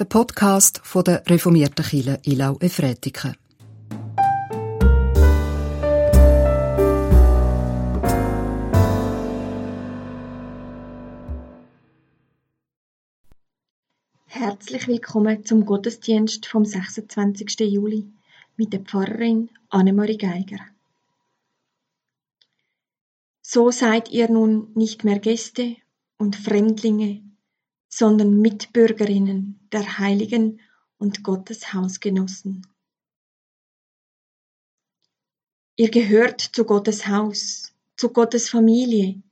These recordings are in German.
der Podcast von der reformierten Kirche Ilau Efretiken. Herzlich willkommen zum Gottesdienst vom 26. Juli mit der Pfarrerin Annemarie Geiger. So seid ihr nun nicht mehr Gäste und Fremdlinge, sondern Mitbürgerinnen der Heiligen und Gottes Hausgenossen. Ihr gehört zu Gottes Haus, zu Gottes Familie.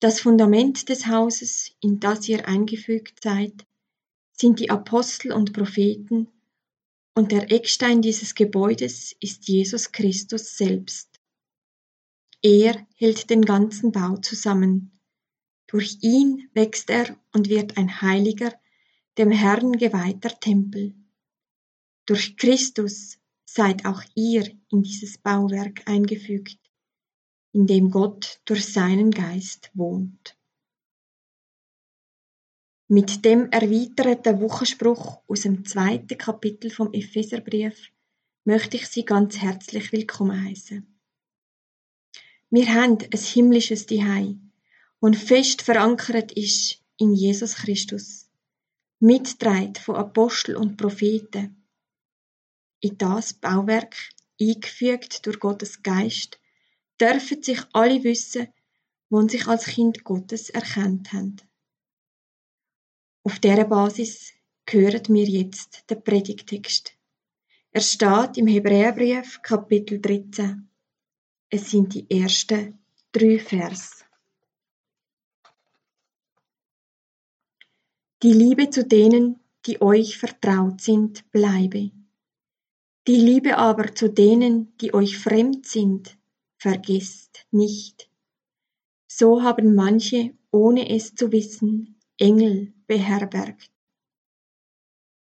Das Fundament des Hauses, in das ihr eingefügt seid, sind die Apostel und Propheten, und der Eckstein dieses Gebäudes ist Jesus Christus selbst. Er hält den ganzen Bau zusammen. Durch ihn wächst er und wird ein heiliger, dem Herrn geweihter Tempel. Durch Christus seid auch ihr in dieses Bauwerk eingefügt, in dem Gott durch seinen Geist wohnt. Mit dem erweiterten Wochenspruch aus dem zweiten Kapitel vom Epheserbrief möchte ich Sie ganz herzlich willkommen heißen. Wir haben ein himmlisches Dihei, und fest verankert ist in Jesus Christus, mitgetragen von Apostel und Propheten. In das Bauwerk, eingefügt durch Gottes Geist, dürfen sich alle wissen, die sich als Kind Gottes erkannt haben. Auf dieser Basis hören wir jetzt den Predigtext. Er steht im Hebräerbrief Kapitel 13. Es sind die ersten drei Vers. Die Liebe zu denen, die euch vertraut sind, bleibe. Die Liebe aber zu denen, die euch fremd sind, vergisst nicht. So haben manche, ohne es zu wissen, Engel beherbergt.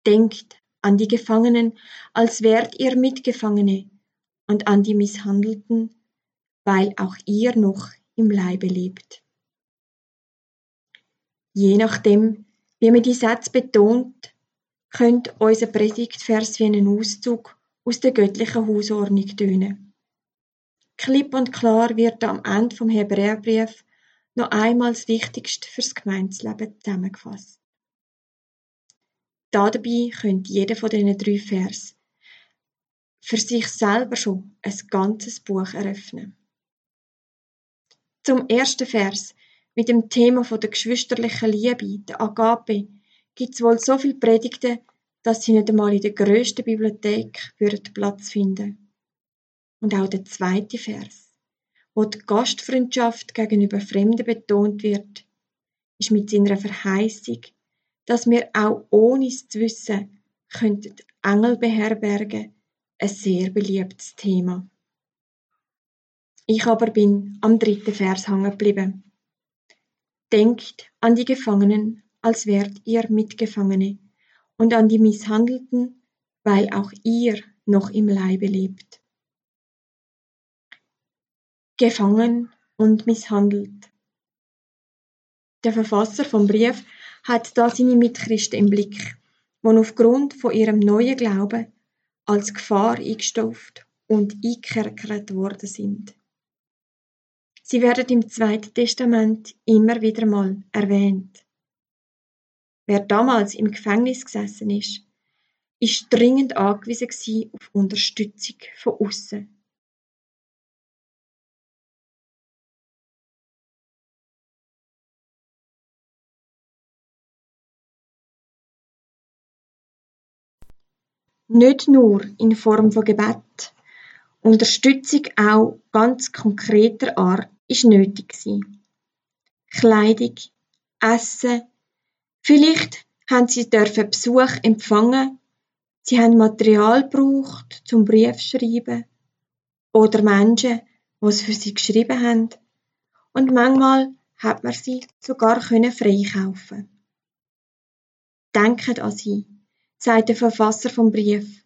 Denkt an die Gefangenen, als wärt ihr Mitgefangene, und an die Misshandelten, weil auch ihr noch im Leibe lebt. Je nachdem, wie man die Sätze betont, könnte unser Predigtvers wie ein Auszug aus der göttlichen Hausordnung tönen. Klipp und klar wird am Ende vom Hebräerbrief noch einmal das Wichtigste fürs Gemeinsleben zusammengefasst. Dabei könnte jeder von diesen drei Vers für sich selber schon ein ganzes Buch eröffnen. Zum ersten Vers mit dem Thema von der geschwisterlichen Liebe, der Agape, gibt es wohl so viele Predigten, dass sie nicht einmal in der grössten Bibliothek würden Platz finden. Und auch der zweite Vers, wo die Gastfreundschaft gegenüber Fremden betont wird, ist mit seiner Verheißung, dass wir auch ohne es zu wissen, könnten Engel beherbergen, ein sehr beliebtes Thema. Ich aber bin am dritten Vers hängen geblieben. Denkt an die Gefangenen, als wärt ihr Mitgefangene, und an die Misshandelten, weil auch ihr noch im Leibe lebt. Gefangen und misshandelt. Der Verfasser vom Brief hat da seine Mitchristen im Blick, die aufgrund von ihrem neuen Glauben als Gefahr eingestuft und eingekerkert worden sind. Sie werden im Zweiten Testament immer wieder mal erwähnt. Wer damals im Gefängnis gesessen ist, ist dringend angewiesen auf Unterstützung von außen. Nicht nur in Form von Gebet, Unterstützung auch ganz konkreter Art ist nötig gewesen. Kleidung, Essen, vielleicht haben sie dürfen Besuch empfangen, sie haben Material gebraucht zum Briefschreiben oder Menschen, die es für sie geschrieben haben. Und manchmal hat man sie sogar können freikaufen. Denkt an sie, sagt der Verfasser vom Brief,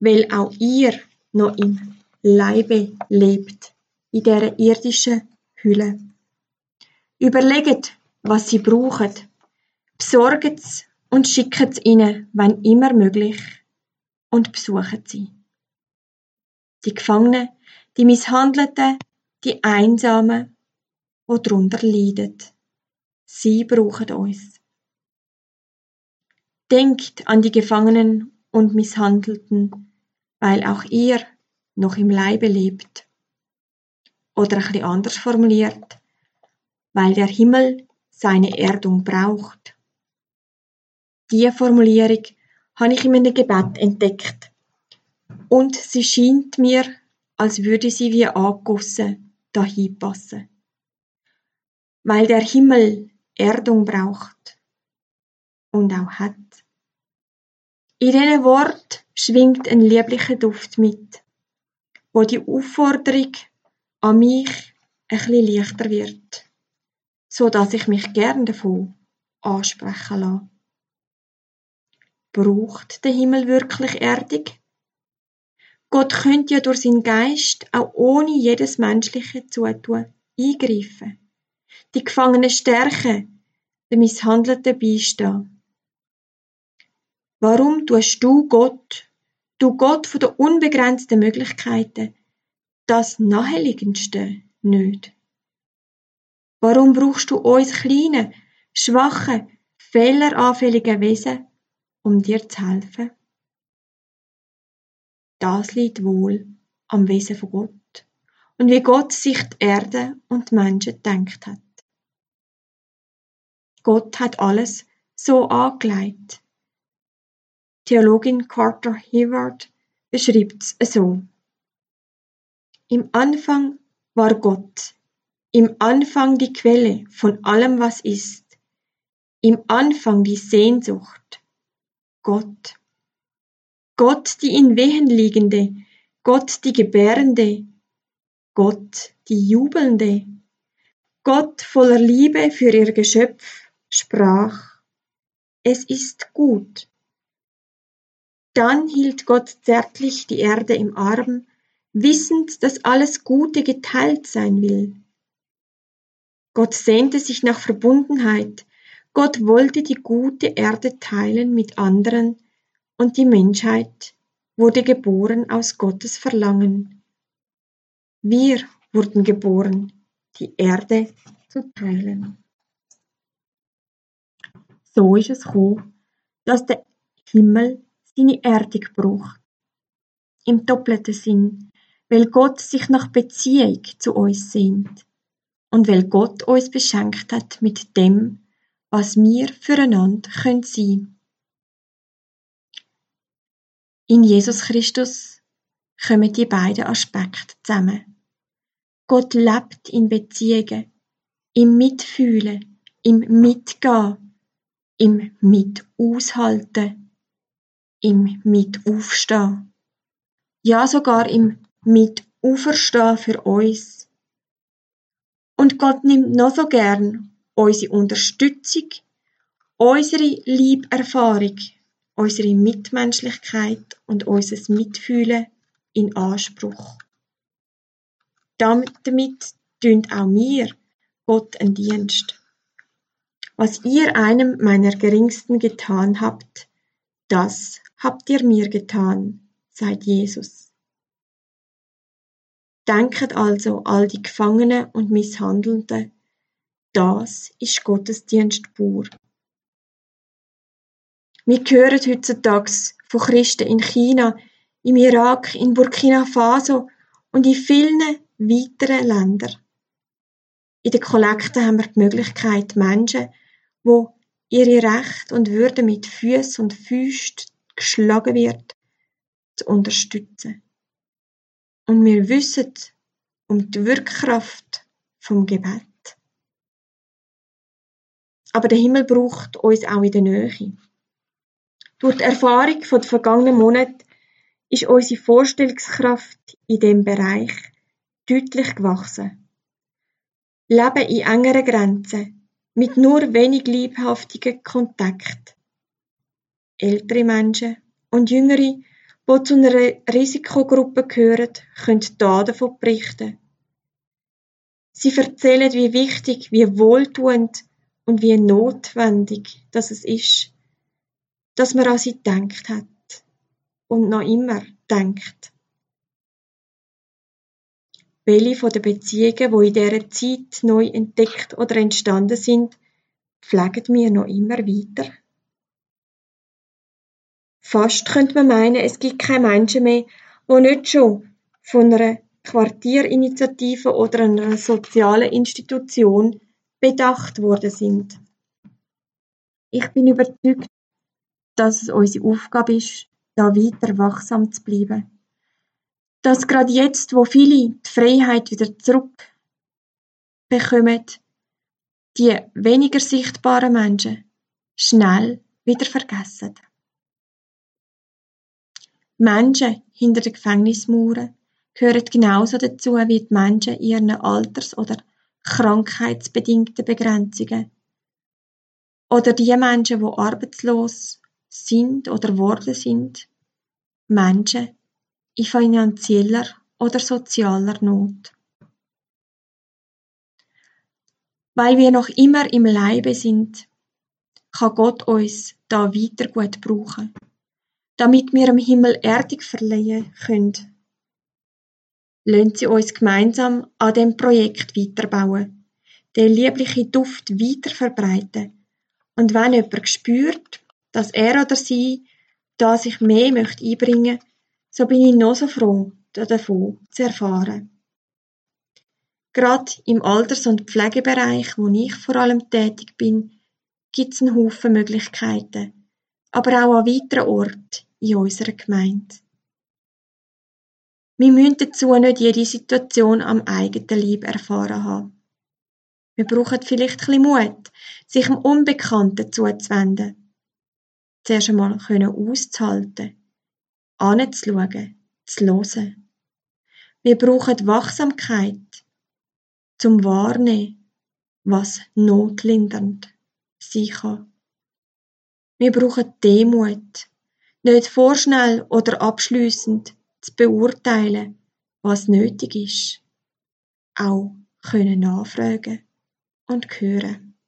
weil auch ihr noch im Leibe lebt, in dieser irdischen Hülle. Überlegt, was sie brauchen. Besorgt es und schicken es ihnen, wenn immer möglich, und besuchen sie. Die Gefangenen, die Misshandelten, die Einsamen, die darunter leiden. Sie brauchen uns. Denkt an die Gefangenen und Misshandelten, weil auch ihr noch im Leibe lebt. Oder ein bisschen anders formuliert, weil der Himmel seine Erdung braucht. Diese Formulierung habe ich in meinem Gebet entdeckt. Und sie scheint mir, als würde sie wie angegossen dahin passen. Weil der Himmel Erdung braucht und auch hat. In diesen Wort schwingt ein lieblicher Duft mit, wo die Aufforderung an mich bisschen leichter wird so dass ich mich gern davon ansprechen lasse. Braucht der Himmel wirklich Erdung? Gott könnte ja durch seinen Geist auch ohne jedes menschliche Zutun eingreifen, die Gefangenen stärken, den Misshandelten beistehen. Warum tust du Gott, du Gott von den unbegrenzten Möglichkeiten, das Naheliegendste nicht? Warum brauchst du uns kleine, schwache, fehleranfällige Wesen, um dir zu helfen? Das liegt wohl am Wesen von Gott und wie Gott sich die Erde und die Menschen gedacht hat. Gott hat alles so angelegt. Theologin Carter Hayward beschreibt es so. Im Anfang war Gott im Anfang die Quelle von allem, was ist. Im Anfang die Sehnsucht. Gott. Gott die in Wehen liegende, Gott die Gebärende, Gott die Jubelnde, Gott voller Liebe für ihr Geschöpf sprach, es ist gut. Dann hielt Gott zärtlich die Erde im Arm, wissend, dass alles Gute geteilt sein will. Gott sehnte sich nach Verbundenheit. Gott wollte die gute Erde teilen mit anderen und die Menschheit wurde geboren aus Gottes Verlangen. Wir wurden geboren, die Erde zu teilen. So ist es gekommen, dass der Himmel seine Erdung braucht. Im doppelten Sinn, weil Gott sich nach Beziehung zu uns sehnt und weil Gott uns beschenkt hat mit dem, was wir füreinander können sein. In Jesus Christus kommen die beiden Aspekte zusammen. Gott lebt in Beziehungen, im Mitfühlen, im Mitgehen, im Mitaushalten, im Mitaufstehen, ja sogar im Mitauferstehen für uns und Gott nimmt noch so gern unsere Unterstützung, unsere Lieberfahrung, unsere Mitmenschlichkeit und unser Mitfühlen in Anspruch. Damit, damit tun auch mir Gott einen Dienst. Was ihr einem meiner Geringsten getan habt, das habt ihr mir getan, sagt Jesus. Denket also all die Gefangenen und Misshandelnden, das ist Gottesdienst pur. Wir hören heutzutage von Christen in China, im Irak, in Burkina Faso und in vielen weiteren Ländern. In den Kollekten haben wir die Möglichkeit, Menschen, wo ihre Rechte und Würde mit Füßen und Füßen geschlagen wird, zu unterstützen. Und wir wissen um die Wirkkraft vom Gebet. Aber der Himmel braucht uns auch in der Nähe. Durch die Erfahrung von den vergangenen Monaten ist unsere Vorstellungskraft in dem Bereich deutlich gewachsen. Leben in engeren Grenzen, mit nur wenig liebhaftigen Kontakt. Ältere Menschen und Jüngere die zu einer Risikogruppe gehören, können hier davon berichten. Sie erzählen, wie wichtig, wie wohltuend und wie notwendig das es ist, dass man an sie denkt hat und noch immer denkt. Welche von den Beziehungen, wo in dieser Zeit neu entdeckt oder entstanden sind, pflegen wir noch immer weiter? Fast könnte man meinen, es gibt keine Menschen mehr, die nicht schon von einer Quartierinitiative oder einer sozialen Institution bedacht worden sind. Ich bin überzeugt, dass es unsere Aufgabe ist, da weiter wachsam zu bleiben. Dass gerade jetzt, wo viele die Freiheit wieder zurückbekommen, die weniger sichtbaren Menschen schnell wieder vergessen. Menschen hinter den Gefängnismauern gehören genauso dazu wie die Menschen in ihren alters- oder krankheitsbedingten Begrenzungen. Oder die Menschen, die arbeitslos sind oder worden sind. Menschen in finanzieller oder sozialer Not. Weil wir noch immer im Leibe sind, kann Gott uns da weiter gut brauchen damit wir im Himmel Erdung verleihen können. Lassen Sie uns gemeinsam an dem Projekt weiterbauen, den lieblichen Duft weiter verbreiten. Und wenn jemand spürt, dass er oder sie da sich mehr möchte einbringen, so bin ich noch so froh, davon zu erfahren. Gerade im Alters- und Pflegebereich, wo ich vor allem tätig bin, gibt es einen Haufen Möglichkeiten. Aber auch an weiteren Orten in unserer Gemeinde. Wir müssen dazu nicht jede Situation am eigenen Leib erfahren haben. Wir brauchen vielleicht ein bisschen Mut, sich dem Unbekannten zuzuwenden. Zuerst einmal können auszuhalten, anzuschauen, zu hören. Wir brauchen Wachsamkeit, zum Wahrnehmen, was notlindernd sein kann. Wir brauchen Demut, nicht vorschnell oder abschließend zu beurteilen, was nötig ist. Auch können nachfragen und hören.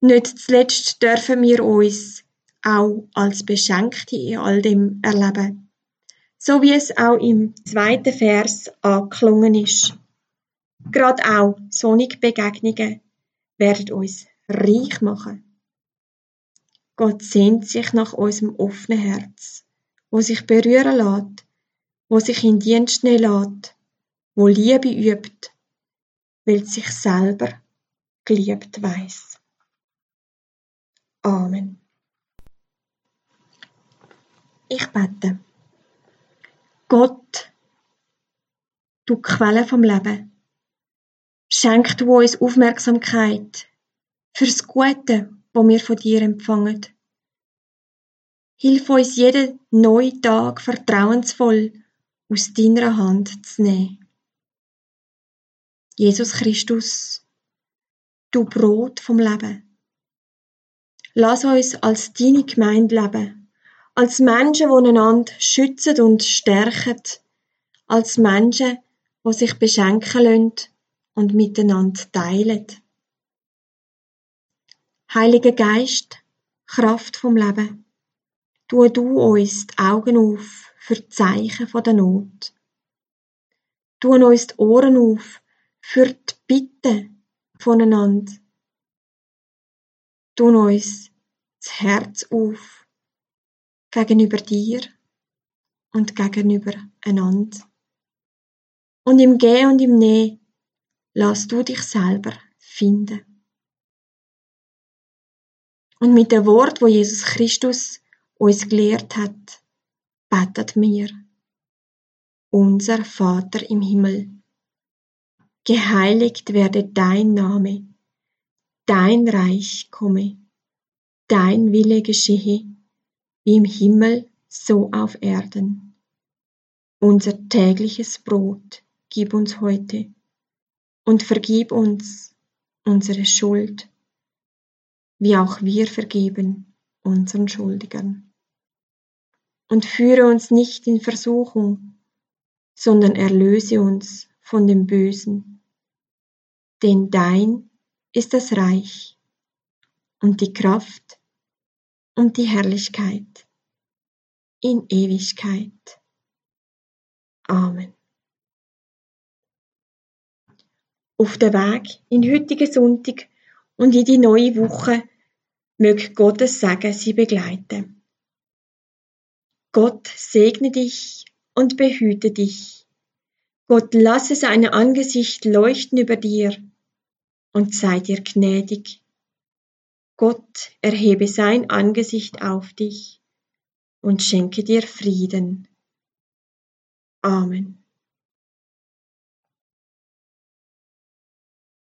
Nicht zuletzt dürfen wir uns auch als Beschenkte in all dem erleben. So wie es auch im zweiten Vers angeklungen ist. Gerade auch sonnige Begegnungen werden uns reich machen. Gott sehnt sich nach unserem offenen Herz, wo sich berühren lässt, wo sich in Dienst nehmen lässt, wo Liebe übt, weil sich selber geliebt weiß. Amen. Ich bete. Gott, du Quelle vom Leben, schenk du uns Aufmerksamkeit fürs Gute, wo wir von dir empfangen. Hilf uns jeden neuen Tag vertrauensvoll aus deiner Hand zu nehmen. Jesus Christus, du Brot vom Leben. Lass uns als deine Gemeinde leben, als Menschen, die einander schützen und stärken, als Menschen, die sich beschenken lassen und miteinander teilen. Heiliger Geist, Kraft vom Leben, tu du uns die Augen auf für die Zeichen der Not. Tu uns die Ohren auf für die Bitten voneinander. Tu uns das Herz auf gegenüber dir und gegenüber einander. Und im Gehen und im Nehmen lass du dich selber finden. Und mit dem Wort, wo Jesus Christus uns gelehrt hat, betet mir. Unser Vater im Himmel, geheiligt werde dein Name, dein Reich komme, dein Wille geschehe, wie im Himmel so auf Erden. Unser tägliches Brot gib uns heute und vergib uns unsere Schuld wie auch wir vergeben unseren Schuldigern. Und führe uns nicht in Versuchung, sondern erlöse uns von dem Bösen. Denn dein ist das Reich und die Kraft und die Herrlichkeit in Ewigkeit. Amen. Auf der Weg in heutigen Sonntag und in die neue Woche möge Gottes Segen sie begleiten. Gott segne dich und behüte dich. Gott lasse sein Angesicht leuchten über dir und sei dir gnädig. Gott erhebe sein Angesicht auf dich und schenke dir Frieden. Amen.